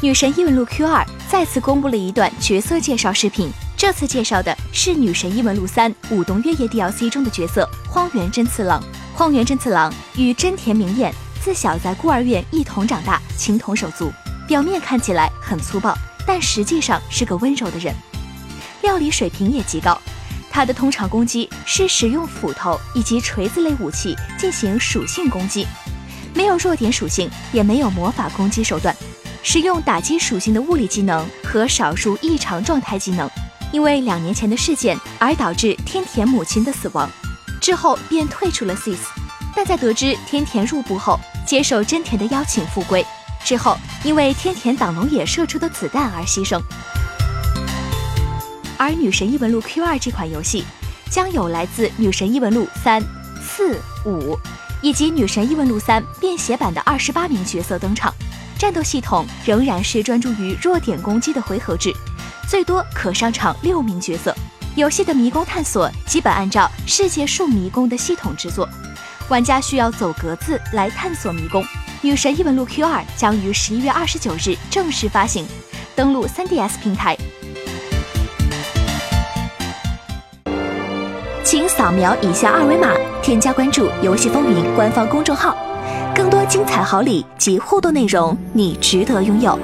女神异闻录 Q 二再次公布了一段角色介绍视频，这次介绍的是女神异闻录三舞动月夜 DLC 中的角色荒原真次郎。荒原真次郎与真田明彦自小在孤儿院一同长大，情同手足。表面看起来很粗暴，但实际上是个温柔的人。料理水平也极高，他的通常攻击是使用斧头以及锤子类武器进行属性攻击，没有弱点属性，也没有魔法攻击手段。使用打击属性的物理技能和少数异常状态技能，因为两年前的事件而导致天田母亲的死亡，之后便退出了 CIS，但在得知天田入部后，接受真田的邀请复归，之后因为天田党龙野射出的子弹而牺牲。而《女神异闻录 Q 二》这款游戏将有来自《女神异闻录三、四、五》以及《女神异闻录三》便携版的二十八名角色登场。战斗系统仍然是专注于弱点攻击的回合制，最多可上场六名角色。游戏的迷宫探索基本按照世界树迷宫的系统制作，玩家需要走格子来探索迷宫。《女神异闻录 Q 二》将于十一月二十九日正式发行，登陆 3DS 平台。请扫描以下二维码，添加关注“游戏风云”官方公众号。更多精彩好礼及互动内容，你值得拥有。